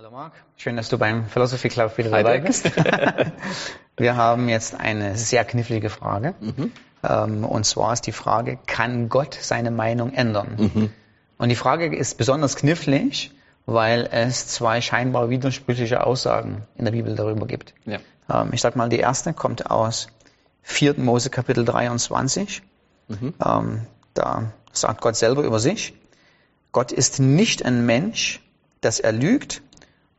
Hallo Marc, schön, dass du beim Philosophy Club wieder dabei bist. Wir haben jetzt eine sehr knifflige Frage. Mhm. Ähm, und zwar ist die Frage, kann Gott seine Meinung ändern? Mhm. Und die Frage ist besonders knifflig, weil es zwei scheinbar widersprüchliche Aussagen in der Bibel darüber gibt. Ja. Ähm, ich sag mal, die erste kommt aus 4. Mose Kapitel 23. Mhm. Ähm, da sagt Gott selber über sich, Gott ist nicht ein Mensch, dass er lügt,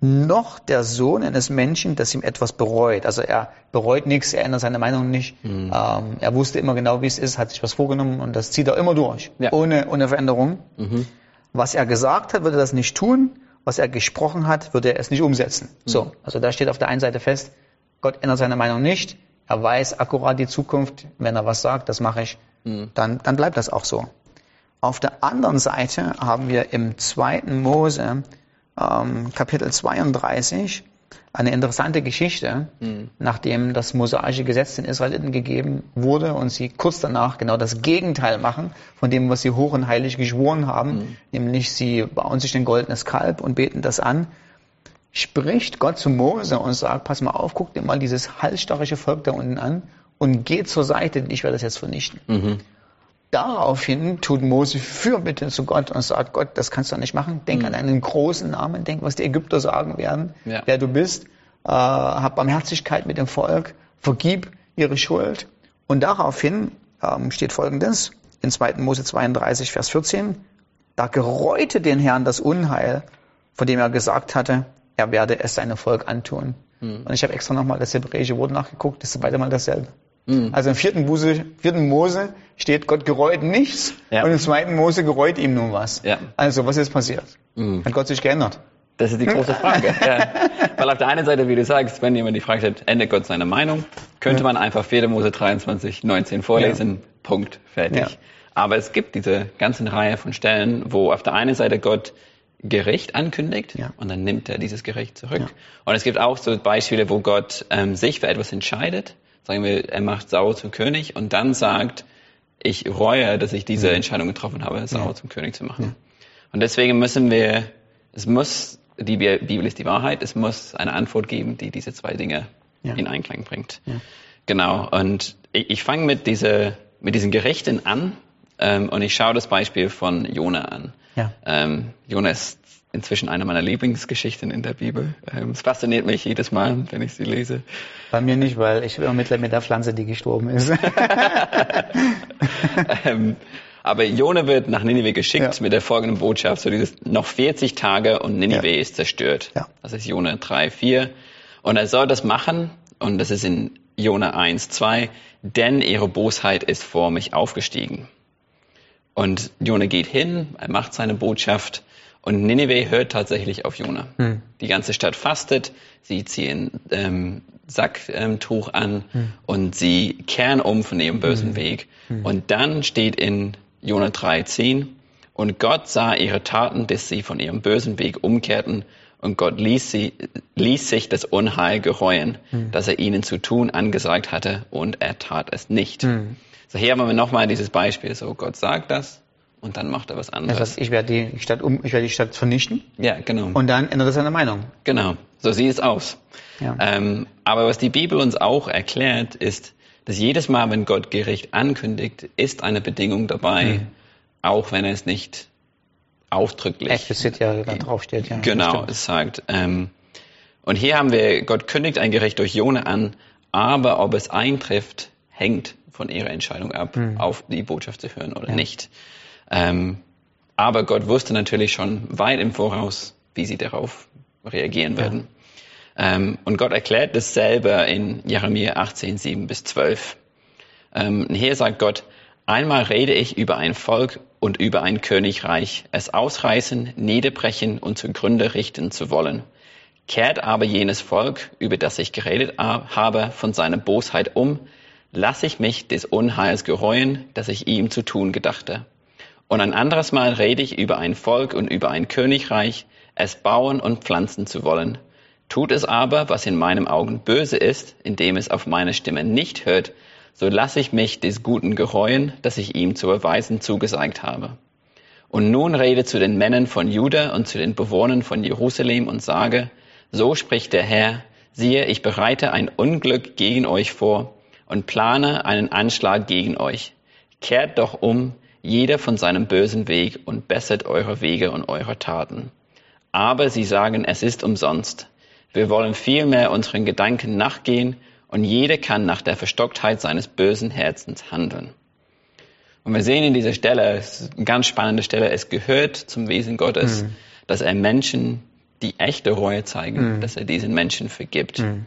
noch der Sohn eines Menschen, das ihm etwas bereut. Also er bereut nichts, er ändert seine Meinung nicht. Mhm. Ähm, er wusste immer genau, wie es ist, hat sich was vorgenommen und das zieht er immer durch, ja. ohne, ohne Veränderung. Mhm. Was er gesagt hat, würde er das nicht tun. Was er gesprochen hat, würde er es nicht umsetzen. Mhm. So, also da steht auf der einen Seite fest, Gott ändert seine Meinung nicht. Er weiß akkurat die Zukunft. Wenn er was sagt, das mache ich, mhm. dann, dann bleibt das auch so. Auf der anderen Seite haben wir im zweiten Mose ähm, Kapitel 32 eine interessante Geschichte, mhm. nachdem das mosaische Gesetz den Israeliten gegeben wurde und sie kurz danach genau das Gegenteil machen von dem, was sie hoch und heilig geschworen haben, mhm. nämlich sie bauen sich ein goldenes Kalb und beten das an, spricht Gott zu Mose und sagt, pass mal auf, guck dir mal dieses halsstarrige Volk da unten an und geh zur Seite, denn ich werde das jetzt vernichten. Mhm. Daraufhin tut Mose Fürbitte zu Gott und sagt, Gott, das kannst du nicht machen. Denk mhm. an einen großen Namen, denk, was die Ägypter sagen werden, ja. wer du bist. Äh, hab Barmherzigkeit mit dem Volk, vergib ihre Schuld. Und daraufhin ähm, steht Folgendes in 2. Mose 32, Vers 14. Da gereute den Herrn das Unheil, von dem er gesagt hatte, er werde es seinem Volk antun. Mhm. Und ich habe extra nochmal das hebräische Wort nachgeguckt, das ist beide mal dasselbe. Mhm. Also im vierten, Mose, vierten Mose steht, Gott gereut nichts ja. und im zweiten Mose gereut ihm nun was. Ja. Also was ist passiert? Mhm. Hat Gott sich geändert? Das ist die große Frage. ja. Weil auf der einen Seite, wie du sagst, wenn jemand die Frage stellt, ändert Gott seine Meinung, könnte man einfach 4. Mose 23, 19 vorlesen, Punkt, fertig. Aber es gibt diese ganzen Reihe von Stellen, wo auf der einen Seite Gott Gericht ankündigt ja. und dann nimmt er dieses Gericht zurück. Ja. Und es gibt auch so Beispiele, wo Gott ähm, sich für etwas entscheidet sagen wir, er macht Saul zum König und dann sagt, ich reue, dass ich diese Entscheidung getroffen habe, Saul ja. zum König zu machen. Ja. Und deswegen müssen wir, es muss, die Bibel ist die Wahrheit, es muss eine Antwort geben, die diese zwei Dinge ja. in Einklang bringt. Genau. Und ich, ich fange mit dieser, mit diesen Gerichten an ähm, und ich schaue das Beispiel von Jona an. Ja. Ähm, Jona ist inzwischen eine meiner Lieblingsgeschichten in der Bibel. Ähm, es fasziniert mich jedes Mal, wenn ich sie lese. Bei mir nicht, weil ich übermittle mit der Pflanze, die gestorben ist. ähm, aber Jona wird nach Ninive geschickt ja. mit der folgenden Botschaft, so dieses noch 40 Tage und Ninive ja. ist zerstört. Ja. Das ist Jona 3, 4. Und er soll das machen, und das ist in Jona 1, 2, denn ihre Bosheit ist vor mich aufgestiegen. Und Jona geht hin, er macht seine Botschaft und Nineveh hört tatsächlich auf Jona. Hm. Die ganze Stadt fastet, sie ziehen ähm, Sacktuch ähm, an hm. und sie kehren um von ihrem bösen hm. Weg. Hm. Und dann steht in Jona 3,10, und Gott sah ihre Taten, dass sie von ihrem bösen Weg umkehrten, und Gott ließ, sie, ließ sich das Unheil gereuen, hm. das er ihnen zu tun angesagt hatte, und er tat es nicht. Hm. So hier haben wir nochmal dieses Beispiel, so Gott sagt das, und dann macht er was anderes. Das heißt, ich werde die Stadt um, ich werde die Stadt vernichten. Ja, genau. Und dann ändert er seine Meinung. Genau. So sieht es aus. Ja. Ähm, aber was die Bibel uns auch erklärt, ist, dass jedes Mal, wenn Gott Gericht ankündigt, ist eine Bedingung dabei, mhm. auch wenn er es nicht ausdrücklich. Explizit ja da draufsteht, ja. Genau, es sagt. Ähm, und hier haben wir, Gott kündigt ein Gericht durch Jona an, aber ob es eintrifft, hängt von ihrer Entscheidung ab, mhm. auf die Botschaft zu hören oder ja. nicht. Ähm, aber Gott wusste natürlich schon weit im Voraus, wie sie darauf reagieren werden. Ja. Ähm, und Gott erklärt das selber in Jeremia 18, 7 bis 12. Ähm, hier sagt Gott, einmal rede ich über ein Volk und über ein Königreich, es ausreißen, niederbrechen und zugrunde richten zu wollen. Kehrt aber jenes Volk, über das ich geredet habe, von seiner Bosheit um, lasse ich mich des Unheils gereuen, das ich ihm zu tun gedachte. Und ein anderes Mal rede ich über ein Volk und über ein Königreich, es bauen und pflanzen zu wollen. Tut es aber, was in meinem Augen böse ist, indem es auf meine Stimme nicht hört, so lasse ich mich des Guten gereuen, das ich ihm zu erweisen zugesagt habe. Und nun rede zu den Männern von Juda und zu den Bewohnern von Jerusalem und sage, so spricht der Herr, siehe, ich bereite ein Unglück gegen euch vor und plane einen Anschlag gegen euch. Kehrt doch um, jeder von seinem bösen Weg und bessert eure Wege und eure Taten. Aber sie sagen, es ist umsonst. Wir wollen vielmehr unseren Gedanken nachgehen und jeder kann nach der Verstocktheit seines bösen Herzens handeln. Und wir sehen in dieser Stelle, es ist eine ganz spannende Stelle, es gehört zum Wesen Gottes, mhm. dass er Menschen die echte Reue zeigen, mhm. dass er diesen Menschen vergibt. Mhm.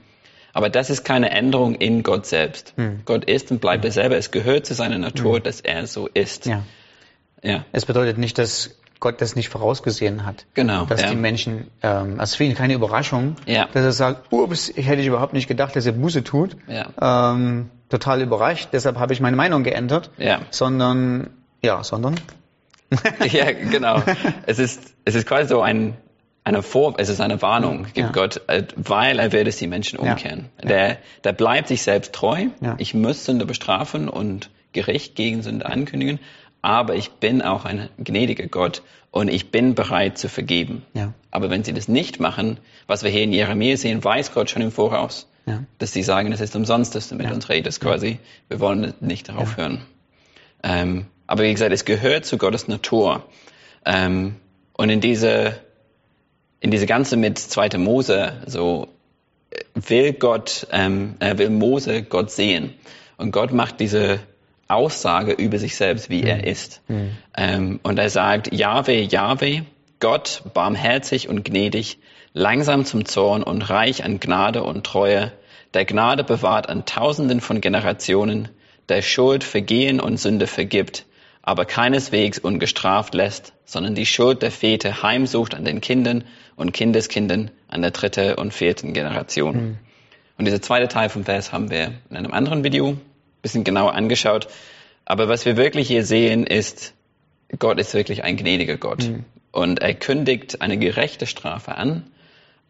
Aber das ist keine Änderung in Gott selbst. Mhm. Gott ist und bleibt er selber. Es gehört zu seiner Natur, mhm. dass er so ist. Ja. Ja. Es bedeutet nicht, dass Gott das nicht vorausgesehen hat. Genau. Dass ja. die Menschen, ähm, also für ihn keine Überraschung, ja. dass er sagt, ups, hätte ich überhaupt nicht gedacht, dass er Buße tut. Ja. Ähm, total überrascht, deshalb habe ich meine Meinung geändert. Ja. Sondern, ja, sondern. ja, genau. Es ist, es ist quasi so ein, eine Vor, es ist eine Warnung, gibt ja. Gott, äh, weil er will, dass die Menschen umkehren. Ja. Der, der bleibt sich selbst treu. Ja. Ich muss Sünde bestrafen und Gericht gegen Sünde ankündigen, aber ich bin auch ein gnädiger Gott und ich bin bereit zu vergeben. Ja. Aber wenn sie das nicht machen, was wir hier in Jeremia sehen, weiß Gott schon im Voraus ja. dass sie sagen, es ist umsonst, dass du mit uns redest quasi. Wir wollen nicht darauf hören. Ähm, aber wie gesagt, es gehört zu Gottes Natur. Ähm, und in diese, in diese ganze mit 2. Mose, so will Gott, ähm, er will Mose Gott sehen. Und Gott macht diese Aussage über sich selbst, wie mhm. er ist. Mhm. Ähm, und er sagt, Jahwe, Jahwe, Gott, barmherzig und gnädig, langsam zum Zorn und reich an Gnade und Treue, der Gnade bewahrt an Tausenden von Generationen, der Schuld, Vergehen und Sünde vergibt, aber keineswegs ungestraft lässt, sondern die Schuld der Väter heimsucht an den Kindern und Kindeskindern an der dritten und vierten Generation. Mhm. Und dieser zweite Teil vom Vers haben wir in einem anderen Video ein bisschen genauer angeschaut. Aber was wir wirklich hier sehen, ist, Gott ist wirklich ein gnädiger Gott. Mhm. Und er kündigt eine gerechte Strafe an,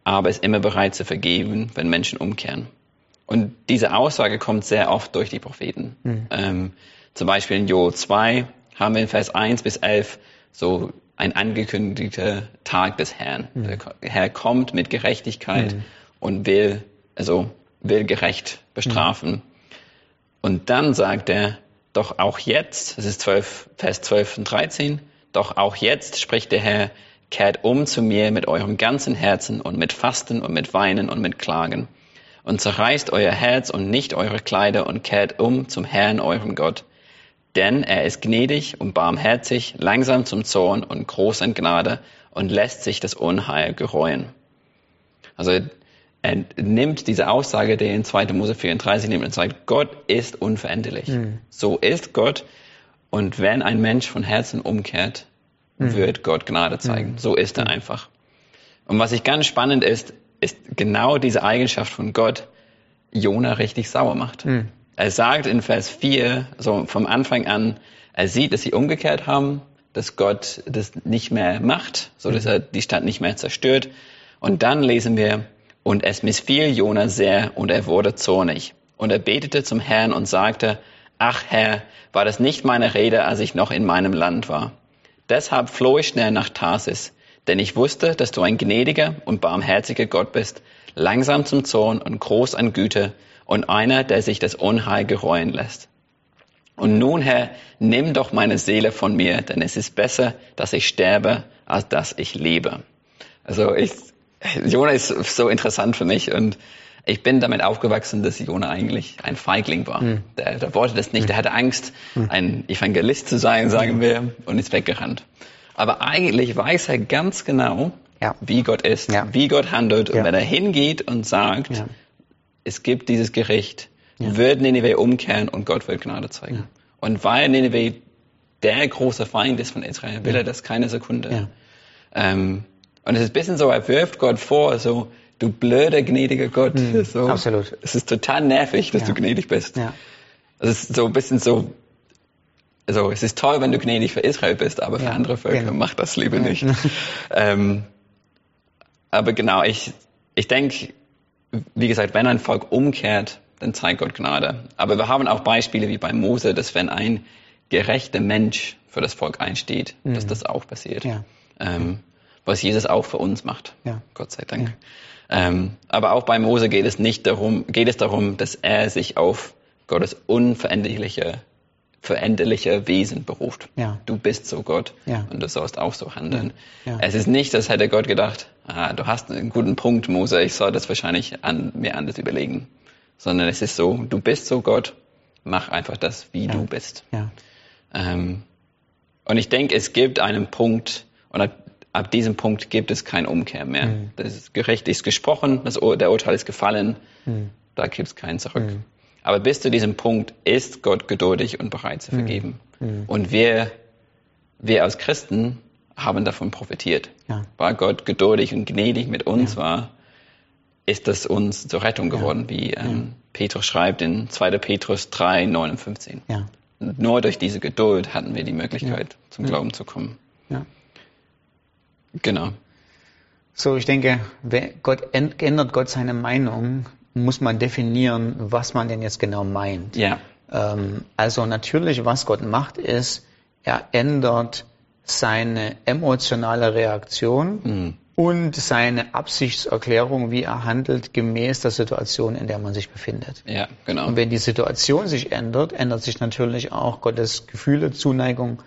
aber ist immer bereit zu vergeben, wenn Menschen umkehren. Und diese Aussage kommt sehr oft durch die Propheten. Mhm. Ähm, zum Beispiel in Joel 2 haben wir in Vers 1 bis 11 so ein angekündigter Tag des Herrn. Mhm. Der Herr kommt mit Gerechtigkeit mhm. und will, also will gerecht bestrafen. Mhm. Und dann sagt er, doch auch jetzt, das ist 12, Vers 12 und 13, doch auch jetzt spricht der Herr, kehrt um zu mir mit eurem ganzen Herzen und mit Fasten und mit Weinen und mit Klagen. Und zerreißt euer Herz und nicht eure Kleider und kehrt um zum Herrn, eurem Gott. Denn er ist gnädig und barmherzig, langsam zum Zorn und groß an Gnade und lässt sich das Unheil gereuen. Also er nimmt diese Aussage, die in 2. Mose 34 nimmt und sagt, Gott ist unveränderlich. Mhm. So ist Gott. Und wenn ein Mensch von Herzen umkehrt, mhm. wird Gott Gnade zeigen. Mhm. So ist er einfach. Und was ich ganz spannend ist, ist genau diese Eigenschaft von Gott Jona richtig sauer macht. Mhm. Er sagt in Vers 4, so vom Anfang an, er sieht, dass sie umgekehrt haben, dass Gott das nicht mehr macht, so dass er die Stadt nicht mehr zerstört. Und dann lesen wir, und es missfiel Jona sehr und er wurde zornig. Und er betete zum Herrn und sagte, ach Herr, war das nicht meine Rede, als ich noch in meinem Land war? Deshalb floh ich schnell nach Tarsis, denn ich wusste, dass du ein gnädiger und barmherziger Gott bist, langsam zum Zorn und groß an Güte und einer, der sich das Unheil gereuen lässt. Und nun, Herr, nimm doch meine Seele von mir, denn es ist besser, dass ich sterbe, als dass ich lebe. Also ich, Jona ist so interessant für mich und ich bin damit aufgewachsen, dass Jona eigentlich ein Feigling war. Mhm. Der, der wollte das nicht, der hatte Angst, hm. ein Evangelist zu sein, sagen wir, und ist weggerannt. Aber eigentlich weiß er ganz genau, ja. wie Gott ist, ja. wie Gott handelt. Und ja. wenn er hingeht und sagt, es gibt dieses Gericht, wird Nineveh umkehren und Gott wird Gnade zeigen. Und weil Nineveh der große Feind ist von Israel, will er das keine Sekunde. Ähm, und es ist ein bisschen so, er wirft Gott vor, so, du blöder, gnädiger Gott. Mhm, so. Absolut. Es ist total nervig, dass ja. du gnädig bist. Ja. Es ist so ein bisschen so, also es ist toll, wenn du gnädig für Israel bist, aber für ja, andere Völker genau. mach das lieber nicht. ähm, aber genau, ich, ich denke, wie gesagt, wenn ein Volk umkehrt, dann zeigt Gott Gnade. Aber wir haben auch Beispiele wie bei Mose, dass wenn ein gerechte Mensch für das Volk einsteht, mhm. dass das auch passiert. Ja. Ähm, was Jesus auch für uns macht. Ja. Gott sei Dank. Ja. Ähm, aber auch bei Mose geht es nicht darum, geht es darum, dass er sich auf Gottes unveränderliche, veränderliche Wesen beruft. Ja. Du bist so Gott ja. und du sollst auch so handeln. Ja. Es ist nicht, als hätte Gott gedacht, ah, du hast einen guten Punkt, Mose, ich soll das wahrscheinlich an, mir anders überlegen. Sondern es ist so, du bist so Gott, mach einfach das, wie du bist. Ähm, und ich denke, es gibt einen Punkt, und ab diesem Punkt gibt es keine Umkehr mehr. Mhm. Das Gericht ist gesprochen, das, der Urteil ist gefallen, mhm. da gibt es keinen zurück. Mhm. Aber bis zu diesem Punkt ist Gott geduldig und bereit zu vergeben. Mhm. Mhm. Und wir, wir als Christen haben davon profitiert. Ja. Weil Gott geduldig und gnädig mit uns ja. war, ist das uns zur Rettung geworden, ja. wie ähm, Petrus schreibt in 2. Petrus 3, 9 und 15. Nur durch diese Geduld hatten wir die Möglichkeit, zum Glauben zu kommen. Ja. Genau. So, ich denke, Gott ändert Gott seine Meinung, muss man definieren, was man denn jetzt genau meint. Ja. Ähm, also natürlich, was Gott macht, ist, er ändert seine emotionale Reaktion mhm. und seine Absichtserklärung, wie er handelt, gemäß der Situation, in der man sich befindet. Ja, genau. Und wenn die Situation sich ändert, ändert sich natürlich auch Gottes Gefühle, Zuneigung,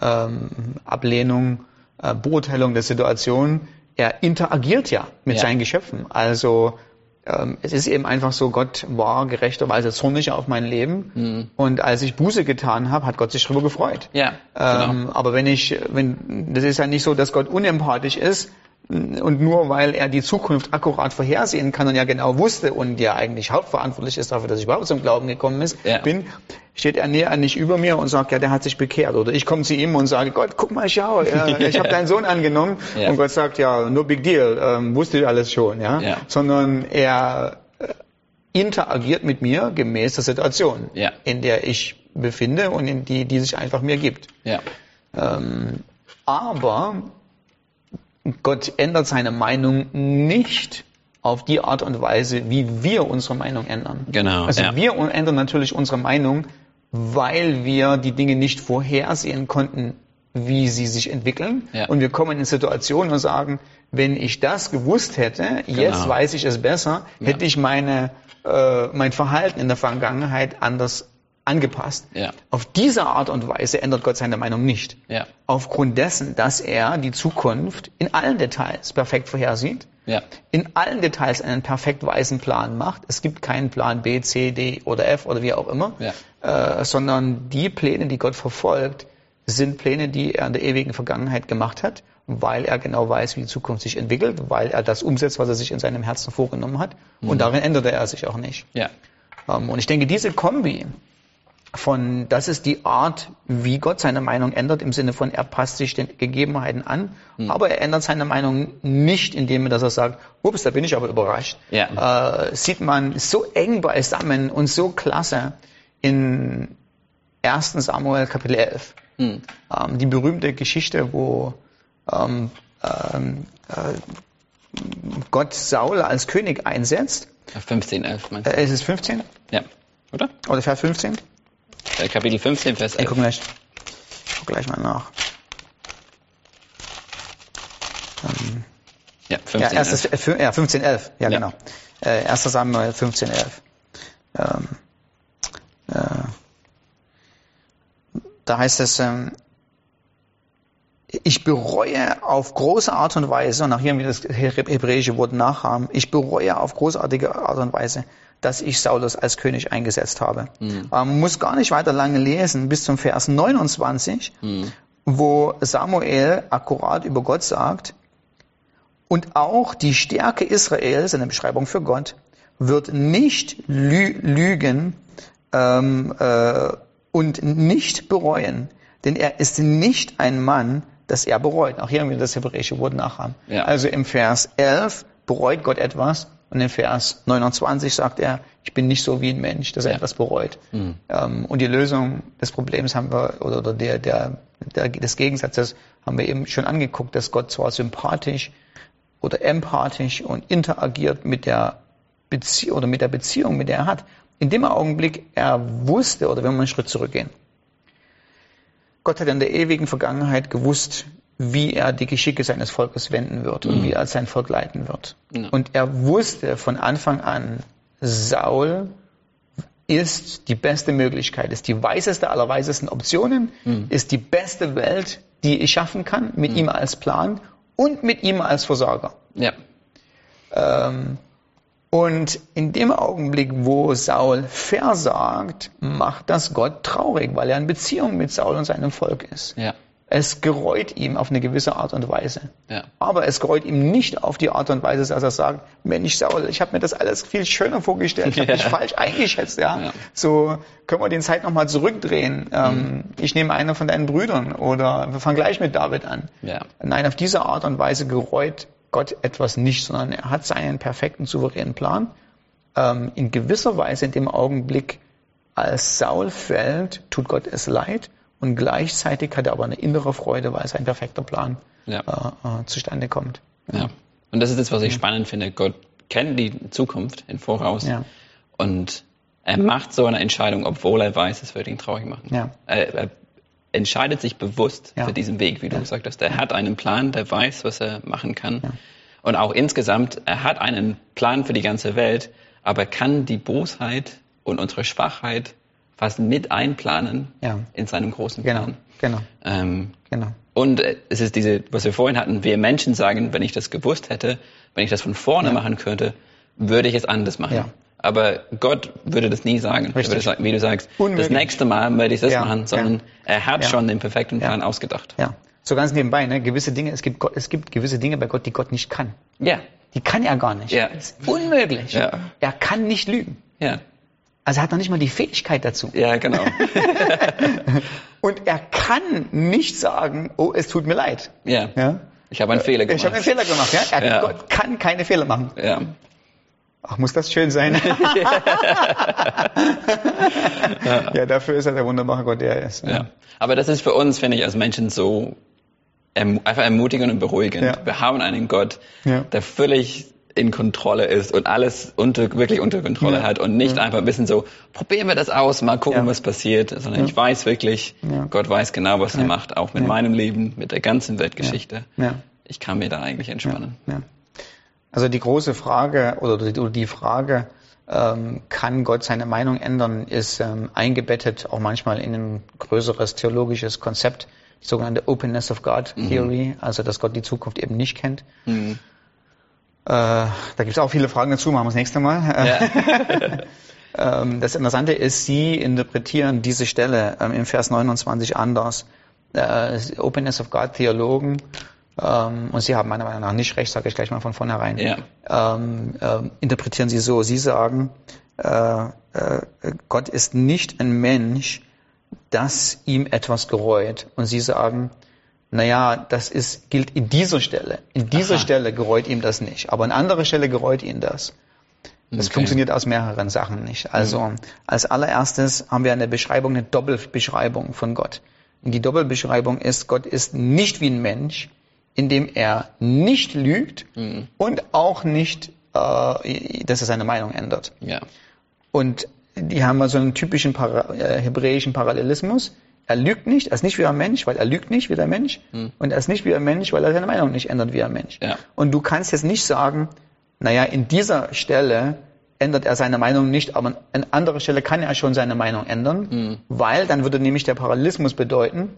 ähm, Ablehnung äh, Beurteilung der Situation, er interagiert ja mit ja. seinen Geschöpfen. Also ähm, es ist eben einfach so, Gott war gerechterweise zornig auf mein Leben mhm. und als ich Buße getan habe, hat Gott sich darüber gefreut. Ja, ähm, genau. Aber wenn ich, wenn das ist ja nicht so, dass Gott unempathisch ist, und nur weil er die Zukunft akkurat vorhersehen kann und ja genau wusste und ja eigentlich hauptverantwortlich ist dafür, dass ich überhaupt zum Glauben gekommen ist, ja. bin, steht er näher nicht über mir und sagt, ja, der hat sich bekehrt. Oder ich komme zu ihm und sage, Gott, guck mal, schau, ja, ich habe deinen Sohn angenommen. Ja. Und Gott sagt, ja, no big deal, ähm, wusste ich alles schon. Ja? Sondern er äh, interagiert mit mir gemäß der Situation, in der ich befinde und in die, die sich einfach mir gibt. Ähm, aber Gott ändert seine Meinung nicht auf die Art und Weise, wie wir unsere Meinung ändern. Genau. Also ja. wir ändern natürlich unsere Meinung, weil wir die Dinge nicht vorhersehen konnten, wie sie sich entwickeln. Ja. Und wir kommen in Situationen und sagen, wenn ich das gewusst hätte, genau. jetzt weiß ich es besser, hätte ja. ich meine, äh, mein Verhalten in der Vergangenheit anders angepasst. Ja. Auf diese Art und Weise ändert Gott seine Meinung nicht. Ja. Aufgrund dessen, dass er die Zukunft in allen Details perfekt vorhersieht, ja. in allen Details einen perfekt weisen Plan macht. Es gibt keinen Plan B, C, D oder F oder wie auch immer, ja. äh, sondern die Pläne, die Gott verfolgt, sind Pläne, die er in der ewigen Vergangenheit gemacht hat, weil er genau weiß, wie die Zukunft sich entwickelt, weil er das umsetzt, was er sich in seinem Herzen vorgenommen hat. Mhm. Und darin änderte er sich auch nicht. Ja. Ähm, und ich denke, diese Kombi von, das ist die Art, wie Gott seine Meinung ändert, im Sinne von, er passt sich den Gegebenheiten an, mhm. aber er ändert seine Meinung nicht, indem er, dass er sagt, ups, da bin ich aber überrascht. Ja. Äh, sieht man so eng beisammen und so klasse in 1. Samuel Kapitel 11. Mhm. Ähm, die berühmte Geschichte, wo ähm, ähm, äh, Gott Saul als König einsetzt. 15, 11 meinst du? Äh, ist es 15? Ja. Oder? Oder Vers 15? Äh, Kapitel 15, Vers 11. Ich guck gleich, guck gleich mal nach. Ähm, ja, 15, ja, erstes, 11. Äh, ja, 15, 11. Ja, ja. genau. Äh, 1. Samuel 15, 11. Ähm, äh, da heißt es, ähm, ich bereue auf große Art und Weise, und auch hier wir das hebräische Wort nachhaben, ich bereue auf großartige Art und Weise, dass ich Saulus als König eingesetzt habe. Mhm. Man muss gar nicht weiter lange lesen, bis zum Vers 29, mhm. wo Samuel akkurat über Gott sagt, und auch die Stärke Israels, eine Beschreibung für Gott, wird nicht lü lügen ähm, äh, und nicht bereuen, denn er ist nicht ein Mann, dass er bereut. Auch hier haben wir das hebräische Wort nachhaben. Ja. Also im Vers 11 bereut Gott etwas und in Vers 29 sagt er, ich bin nicht so wie ein Mensch, dass er ja. etwas bereut. Mhm. Ähm, und die Lösung des Problems haben wir, oder der, der, der, des Gegensatzes haben wir eben schon angeguckt, dass Gott zwar sympathisch oder empathisch und interagiert mit der Beziehung oder mit der Beziehung, mit der er hat. In dem Augenblick er wusste, oder wenn wir einen Schritt zurückgehen, Gott hat in der ewigen Vergangenheit gewusst, wie er die Geschicke seines Volkes wenden wird und wie er sein Volk leiten wird. Ja. Und er wusste von Anfang an, Saul ist die beste Möglichkeit, ist die weiseste aller weisesten Optionen, ist die beste Welt, die ich schaffen kann, mit ihm als Plan und mit ihm als Versorger. Ja. Ähm, und in dem Augenblick, wo Saul versagt, macht das Gott traurig, weil er in Beziehung mit Saul und seinem Volk ist. Ja. Es gereut ihm auf eine gewisse Art und Weise. Ja. Aber es gereut ihm nicht auf die Art und Weise, dass er sagt, Mensch Saul, ich habe mir das alles viel schöner vorgestellt, ich habe Ja. falsch eingeschätzt. Ja? Ja. So können wir den Zeit nochmal zurückdrehen. Ähm, ich nehme einen von deinen Brüdern oder wir fangen gleich mit David an. Ja. Nein, auf diese Art und Weise gereut Gott etwas nicht, sondern er hat seinen perfekten, souveränen Plan. Ähm, in gewisser Weise in dem Augenblick, als Saul fällt, tut Gott es leid und gleichzeitig hat er aber eine innere Freude, weil sein perfekter Plan Ja. äh, äh, zustande kommt. Ja. Und das ist das, was ich spannend finde. Gott kennt die Zukunft im Voraus Ja. und er macht so eine Entscheidung, obwohl er weiß, es wird ihn traurig machen. Ja. Er, er entscheidet sich bewusst Ja. für diesen Weg, wie du gesagt hast. Er hat einen Plan, der weiß, was er machen kann. Und auch insgesamt, er hat einen Plan für die ganze Welt, aber er kann die Bosheit und unsere Schwachheit fast mit einplanen Ja. in seinem großen Genau, Plan. genau, Ähm, genau. und äh, es ist diese, was wir vorhin hatten, wir Menschen sagen, wenn ich das gewusst hätte, wenn ich das von vorne machen könnte, würde ich es anders machen. Ja. Aber Gott würde das nie sagen. Er würde sagen, wie du sagst, Unmöglich. das nächste Mal werde ich das Ja, machen, sondern ja. er hat Ja. schon den perfekten Ja. Plan ausgedacht. Ja. So ganz nebenbei, ne? gewisse Dinge, es gibt, Gott, es gibt gewisse Dinge bei Gott, die Gott nicht kann. Ja, Die kann er gar nicht. Ja. Das ist unmöglich. Ja. Er kann nicht lügen. ja, Also er hat noch nicht mal die Fähigkeit dazu. ja, genau. Und er kann nicht sagen, oh, es tut mir leid. ja. Ja? Ich habe einen Fehler gemacht. Ich habe einen Fehler gemacht. Ja? Er, Ja. Gott kann keine Fehler machen. Ja. Ach, muss das schön sein. ja, dafür ist er der wunderbare Gott, der er ist. Ja. Aber das ist für uns, finde ich, als Menschen so erm einfach ermutigend und beruhigend. Ja. Wir haben einen Gott, Ja. der völlig in Kontrolle ist und alles unter, wirklich unter Kontrolle Ja. hat und nicht einfach ein bisschen so, probieren wir das aus, mal gucken, Ja. was passiert, sondern ich weiß wirklich, Ja. Gott weiß genau, was er Ja. macht, auch mit Ja. meinem Leben, mit der ganzen Weltgeschichte. Ja. Ich kann mir da eigentlich entspannen. Ja. Also die große Frage oder die, Frage, ähm, kann Gott seine Meinung ändern, ist ähm, eingebettet auch manchmal in ein größeres theologisches Konzept, die sogenannte Openness of God Theory, also dass Gott die Zukunft eben nicht kennt. Mhm. Äh, da gibt es auch viele Fragen dazu, machen wir das nächste Mal. Ja. Ähm, das Interessante ist, Sie interpretieren diese Stelle ähm, im Vers 29 anders. Äh, Openness of God Theologen, ähm, und Sie haben meiner Meinung nach nicht recht, sage ich gleich mal von vornherein, Ja. ähm, ähm, interpretieren Sie so. Sie sagen, äh, äh, Gott ist nicht ein Mensch, dass ihm etwas gereut. Und Sie sagen, naja, das ist, gilt in dieser Stelle. In dieser Aha. Stelle gereut ihm das nicht. Aber an anderer Stelle gereut ihm das. Das Okay. funktioniert aus mehreren Sachen nicht. Also als allererstes haben wir eine Beschreibung, eine Doppelbeschreibung von Gott. Und die Doppelbeschreibung ist, Gott ist nicht wie ein Mensch, indem er nicht lügt Mhm. und auch nicht, äh, dass er seine Meinung ändert. Ja. Und die haben also einen typischen Para äh, hebräischen Parallelismus. Er lügt nicht, er ist nicht wie ein Mensch, weil er lügt nicht wie der Mensch. Und er ist nicht wie ein Mensch, weil er seine Meinung nicht ändert wie ein Mensch. Ja. Und du kannst jetzt nicht sagen, naja, in dieser Stelle ändert er seine Meinung nicht, aber an anderer Stelle kann er schon seine Meinung ändern, weil dann würde nämlich der Parallelismus bedeuten,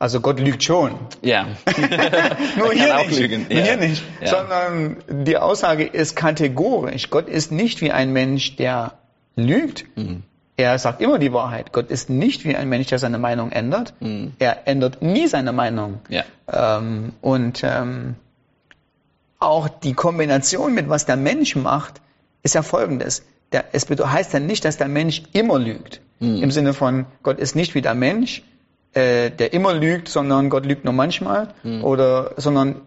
also Gott lügt schon. Ja. Nur Er hier nicht. lügen. Nur Ja. hier nicht. Ja. Sondern die Aussage ist kategorisch. Gott ist nicht wie ein Mensch, der lügt. Mhm. Er sagt immer die Wahrheit. Gott ist nicht wie ein Mensch, der seine Meinung ändert. Er ändert nie seine Meinung. Mhm. Ja. Ähm, und ähm, auch die Kombination mit was der Mensch macht, ist ja folgendes. Der, es heißt ja nicht, dass der Mensch immer lügt. Mhm. Im Sinne von, Gott ist nicht wie der Mensch, äh, der immer lügt, sondern Gott lügt nur manchmal. Mhm. Oder, sondern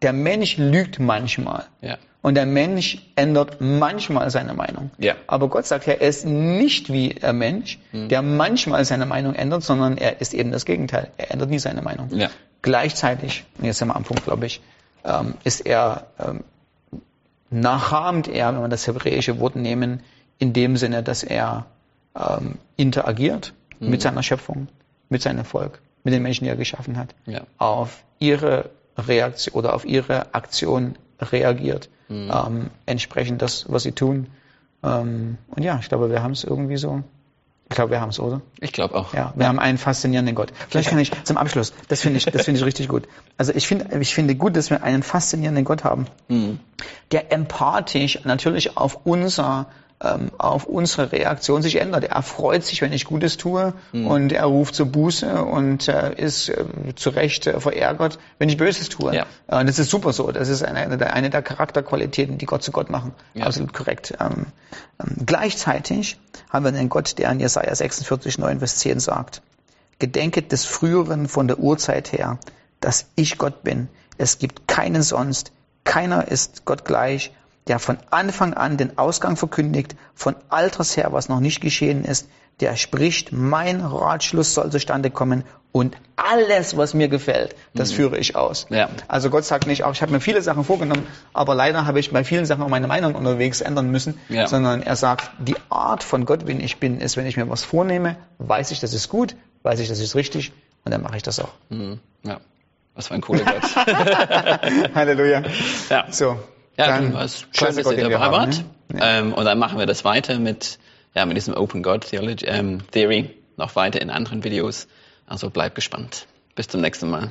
der Mensch lügt manchmal. Ja. Und der Mensch ändert manchmal seine Meinung. Ja. Aber Gott sagt ja, er ist nicht wie ein Mensch, Mhm. der manchmal seine Meinung ändert, sondern er ist eben das Gegenteil. Er ändert nie seine Meinung. Ja. Gleichzeitig, und jetzt sind wir am Punkt, glaube ich, ähm, ist er, ähm, nachahmt er, wenn wir das hebräische Wort nehmen, in dem Sinne, dass er ähm, interagiert Mhm. mit seiner Schöpfung, mit seinem Volk, mit den Menschen, die er geschaffen hat, Ja. auf ihre Reaktion oder auf ihre Aktion reagiert, Mhm. ähm, entsprechend das, was sie tun. Ähm, und ja, ich glaube, wir haben es irgendwie so. Ich glaube, wir haben es, oder? Ich glaube auch. Ja, wir haben einen faszinierenden Gott. Vielleicht kann ich zum Abschluss, das finde ich, das finde ich richtig gut. Also ich finde, ich finde gut, dass wir einen faszinierenden Gott haben, Mhm. der empathisch natürlich auf unser ähm, auf unsere Reaktion sich ändert. Er freut sich, wenn ich Gutes tue Mhm. und er ruft zur Buße und äh, ist äh, zu Recht äh, verärgert, wenn ich Böses tue. Ja. Äh, das ist super so. Das ist eine, eine, der, eine der Charakterqualitäten, die Gott zu Gott machen. Ja. Absolut korrekt. Ähm, ähm, gleichzeitig haben wir einen Gott, der in Jesaja 46, 9 bis 10 sagt, Gedenket des Früheren von der Urzeit her, dass ich Gott bin. Es gibt keinen sonst. Keiner ist Gott gleich, der von Anfang an den Ausgang verkündigt, von alters her, was noch nicht geschehen ist, der spricht, mein Ratschluss soll zustande kommen und alles, was mir gefällt, das führe ich aus. Ja. Also Gott sagt nicht, auch ich habe mir viele Sachen vorgenommen, aber leider habe ich bei vielen Sachen auch meine Meinung unterwegs ändern müssen, Ja. sondern er sagt, die Art von Gott, wie ich bin, ist, wenn ich mir was vornehme, weiß ich, das ist gut, weiß ich, das ist richtig und dann mache ich das auch. Mhm. Ja. Was für ein cooler Gott. Halleluja. ja. So. Ja, dann warst schön, dass ihr dabei haben, wart. ne? Ähm, und dann machen wir das weiter mit, ja, mit diesem Open God Theology, ähm, Theory noch weiter in anderen Videos. Also bleibt gespannt. Bis zum nächsten Mal.